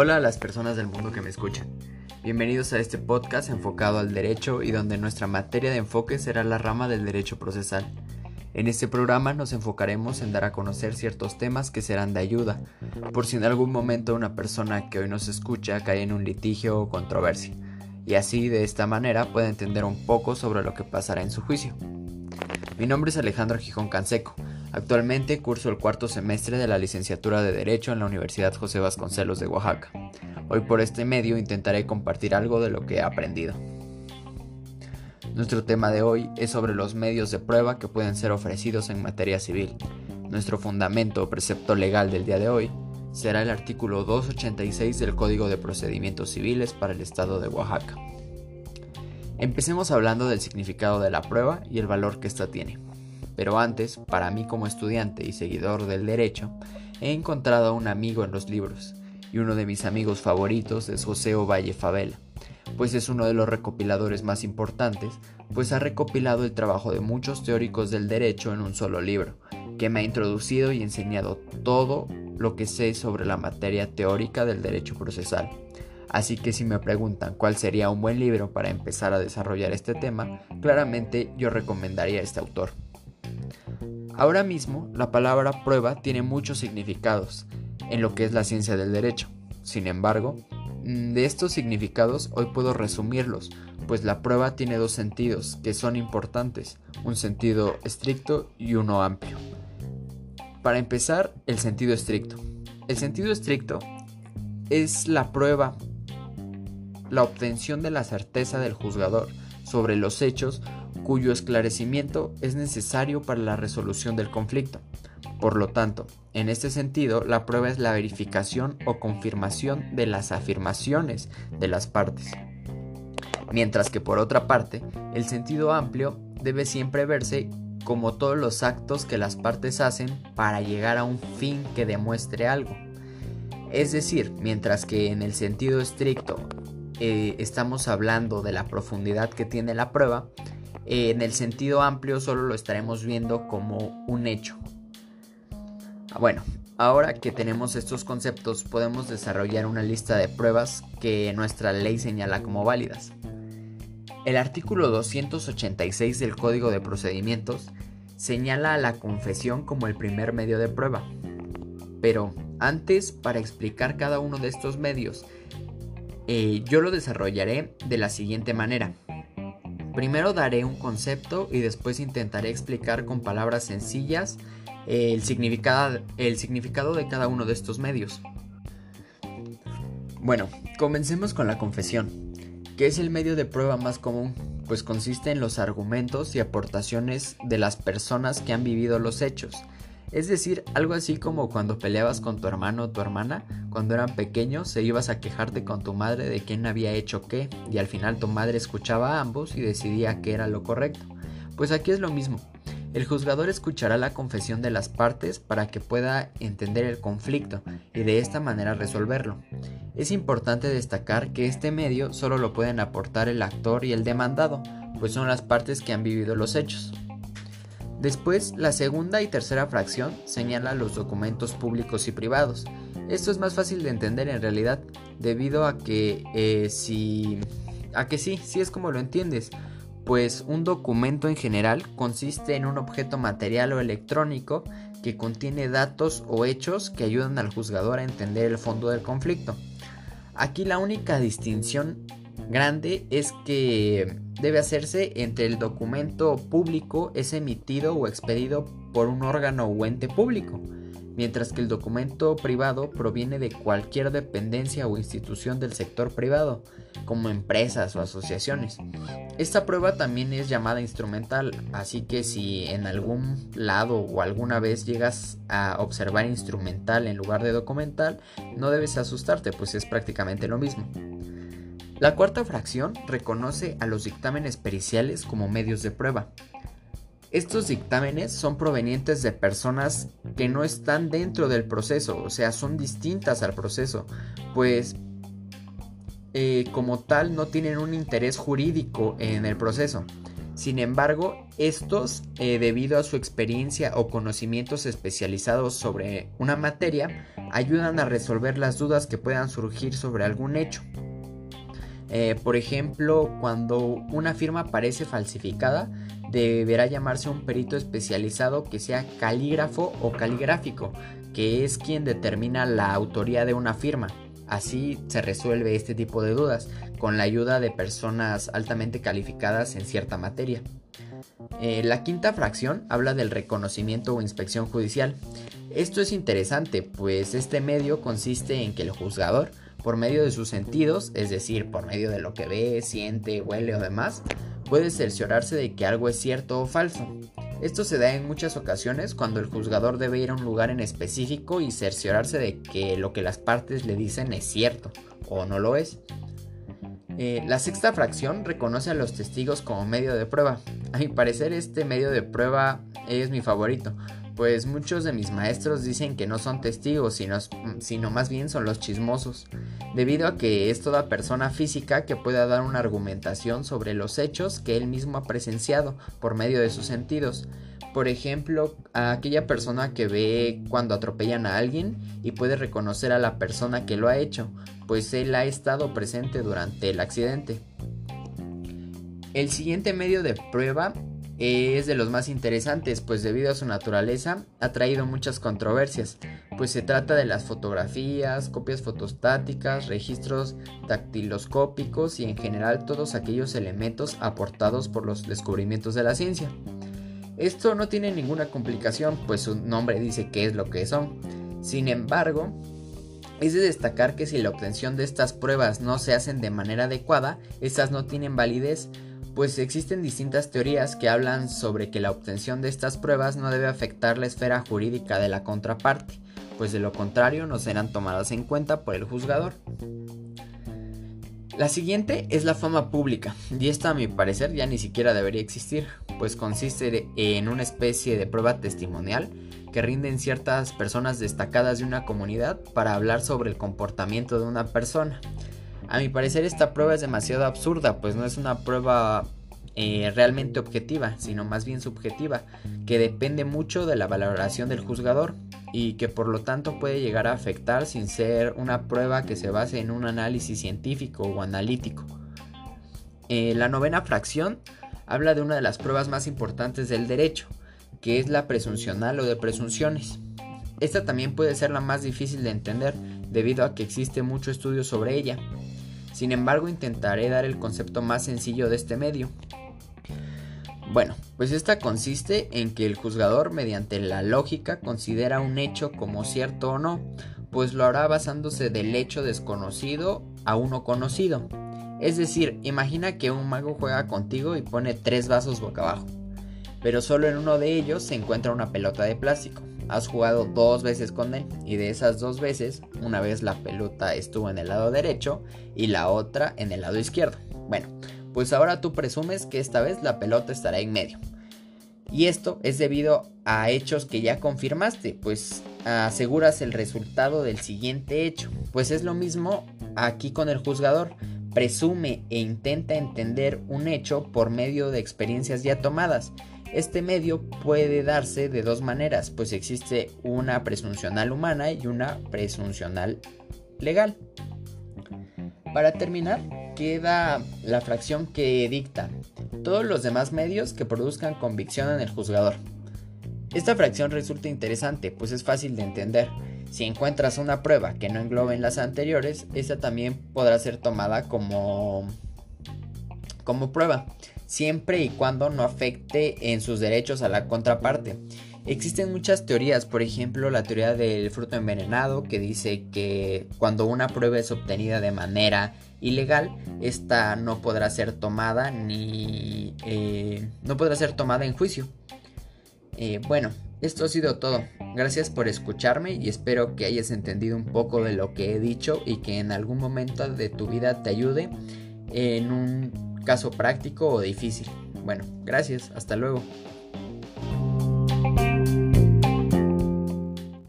Hola a las personas del mundo que me escuchan. Bienvenidos a este podcast enfocado al derecho y donde nuestra materia de enfoque será la rama del derecho procesal. En este programa nos enfocaremos en dar a conocer ciertos temas que serán de ayuda, por si en algún momento una persona que hoy nos escucha cae en un litigio o controversia, y así de esta manera pueda entender un poco sobre lo que pasará en su juicio. Mi nombre es Alejandro Gijón Canseco. Actualmente curso el cuarto semestre de la licenciatura de Derecho en la Universidad José Vasconcelos de Oaxaca. Hoy por este medio intentaré compartir algo de lo que he aprendido. Nuestro tema de hoy es sobre los medios de prueba que pueden ser ofrecidos en materia civil. Nuestro fundamento o precepto legal del día de hoy será el artículo 286 del Código de Procedimientos Civiles para el Estado de Oaxaca. Empecemos hablando del significado de la prueba y el valor que ésta tiene. Pero antes, para mí como estudiante y seguidor del derecho, he encontrado a un amigo en los libros, y uno de mis amigos favoritos es José Ovalle Favela, pues es uno de los recopiladores más importantes, pues ha recopilado el trabajo de muchos teóricos del derecho en un solo libro, que me ha introducido y enseñado todo lo que sé sobre la materia teórica del derecho procesal. Así que si me preguntan cuál sería un buen libro para empezar a desarrollar este tema, claramente yo recomendaría este autor. Ahora mismo, la palabra prueba tiene muchos significados en lo que es la ciencia del derecho. Sin embargo, mm, de estos significados hoy puedo resumirlos, pues la prueba tiene dos sentidos que son importantes, un sentido estricto y uno amplio. Para empezar, el sentido estricto. El sentido estricto es la prueba la obtención de la certeza del juzgador sobre los hechos cuyo esclarecimiento es necesario para la resolución del conflicto. Por lo tanto, en este sentido, la prueba es la verificación o confirmación de las afirmaciones de las partes. Mientras que por otra parte, el sentido amplio debe siempre verse como todos los actos que las partes hacen para llegar a un fin que demuestre algo. Es decir, mientras que en el sentido estricto eh, estamos hablando de la profundidad que tiene la prueba, eh, en el sentido amplio solo lo estaremos viendo como un hecho. Bueno, ahora que tenemos estos conceptos podemos desarrollar una lista de pruebas que nuestra ley señala como válidas. El artículo 286 del Código de Procedimientos señala a la confesión como el primer medio de prueba. Pero antes, para explicar cada uno de estos medios, eh, yo lo desarrollaré de la siguiente manera. Primero daré un concepto y después intentaré explicar con palabras sencillas el significado, el significado de cada uno de estos medios. Bueno, comencemos con la confesión, que es el medio de prueba más común, pues consiste en los argumentos y aportaciones de las personas que han vivido los hechos, es decir, algo así como cuando peleabas con tu hermano o tu hermana, cuando eran pequeños, se ibas a quejarte con tu madre de quién había hecho qué, y al final tu madre escuchaba a ambos y decidía qué era lo correcto. Pues aquí es lo mismo. El juzgador escuchará la confesión de las partes para que pueda entender el conflicto y de esta manera resolverlo. Es importante destacar que este medio solo lo pueden aportar el actor y el demandado, pues son las partes que han vivido los hechos. Después, la segunda y tercera fracción señala los documentos públicos y privados. Esto es más fácil de entender en realidad, debido a que eh, si... a que sí, sí es como lo entiendes, pues un documento en general consiste en un objeto material o electrónico que contiene datos o hechos que ayudan al juzgador a entender el fondo del conflicto. Aquí la única distinción grande es que debe hacerse entre el documento público es emitido o expedido por un órgano o ente público, mientras que el documento privado proviene de cualquier dependencia o institución del sector privado, como empresas o asociaciones. Esta prueba también es llamada instrumental, así que si en algún lado o alguna vez llegas a observar instrumental en lugar de documental, no debes asustarte, pues es prácticamente lo mismo. La cuarta fracción reconoce a los dictámenes periciales como medios de prueba. Estos dictámenes son provenientes de personas que no están dentro del proceso, o sea, son distintas al proceso, pues eh, como tal no tienen un interés jurídico en el proceso. Sin embargo, estos, eh, debido a su experiencia o conocimientos especializados sobre una materia, ayudan a resolver las dudas que puedan surgir sobre algún hecho. Eh, por ejemplo, cuando una firma parece falsificada, deberá llamarse un perito especializado que sea calígrafo o caligráfico, que es quien determina la autoría de una firma. Así se resuelve este tipo de dudas con la ayuda de personas altamente calificadas en cierta materia. Eh, la quinta fracción habla del reconocimiento o inspección judicial. Esto es interesante, pues este medio consiste en que el juzgador, por medio de sus sentidos, es decir, por medio de lo que ve, siente, huele o demás, puede cerciorarse de que algo es cierto o falso. Esto se da en muchas ocasiones cuando el juzgador debe ir a un lugar en específico y cerciorarse de que lo que las partes le dicen es cierto o no lo es. Eh, la sexta fracción reconoce a los testigos como medio de prueba. A mi parecer este medio de prueba es mi favorito, pues muchos de mis maestros dicen que no son testigos, sino, sino, más bien son los chismosos, debido a que es toda persona física que pueda dar una argumentación sobre los hechos que él mismo ha presenciado por medio de sus sentidos. Por ejemplo, a aquella persona que ve cuando atropellan a alguien y puede reconocer a la persona que lo ha hecho, pues él ha estado presente durante el accidente. El siguiente medio de prueba es de los más interesantes, pues debido a su naturaleza ha traído muchas controversias, pues se trata de las fotografías, copias fotostáticas, registros dactiloscópicos y en general todos aquellos elementos aportados por los descubrimientos de la ciencia. Esto no tiene ninguna complicación, pues su nombre dice qué es lo que son. Sin embargo, es de destacar que si la obtención de estas pruebas no se hacen de manera adecuada, estas no tienen validez, pues existen distintas teorías que hablan sobre que la obtención de estas pruebas no debe afectar la esfera jurídica de la contraparte, pues de lo contrario no serán tomadas en cuenta por el juzgador. La siguiente es la fama pública, y esta a mi parecer ya ni siquiera debería existir, pues consiste en una especie de prueba testimonial que rinden ciertas personas destacadas de una comunidad para hablar sobre el comportamiento de una persona. A mi parecer esta prueba es demasiado absurda, pues no es una prueba eh, realmente objetiva, sino más bien subjetiva, que depende mucho de la valoración del juzgador y que por lo tanto puede llegar a afectar sin ser una prueba que se base en un análisis científico o analítico. Eh, la novena fracción habla de una de las pruebas más importantes del derecho, que es la presuncional o de presunciones. Esta también puede ser la más difícil de entender debido a que existe mucho estudio sobre ella. Sin embargo, intentaré dar el concepto más sencillo de este medio. Bueno, pues esta consiste en que el juzgador mediante la lógica considera un hecho como cierto o no, pues lo hará basándose del hecho desconocido a uno conocido. Es decir, imagina que un mago juega contigo y pone tres vasos boca abajo pero solo en uno de ellos se encuentra una pelota de plástico. Has jugado dos veces con él y de esas dos veces, una vez la pelota estuvo en el lado derecho y la otra en el lado izquierdo. Bueno, pues ahora tú presumes que esta vez la pelota estará en medio. Y esto es debido a hechos que ya confirmaste, pues aseguras el resultado del siguiente hecho. Pues es lo mismo aquí con el juzgador. Presume e intenta entender un hecho por medio de experiencias ya tomadas este medio puede darse de dos maneras, pues existe una presuncional humana y una presuncional legal. Para terminar, queda la fracción que dicta todos los demás medios que produzcan convicción en el juzgador. Esta fracción resulta interesante, pues es fácil de entender. Si encuentras una prueba que no englobe en las anteriores, esta también podrá ser tomada como, como pruba siempre y cuando no afecte en sus derechos a la contraparte. Existen muchas teorías, por ejemplo la teoría del fruto envenenado que dice que cuando una prueba es obtenida de manera ilegal, esta no podrá ser tomada ni eh, no podrá ser tomada en juicio. Eh, bueno, esto ha sido todo. Gracias por escucharme y espero que hayas entendido un poco de lo que he dicho y que en algún momento de tu vida te ayude en un caso práctico o difícil. Bueno, gracias, hasta luego.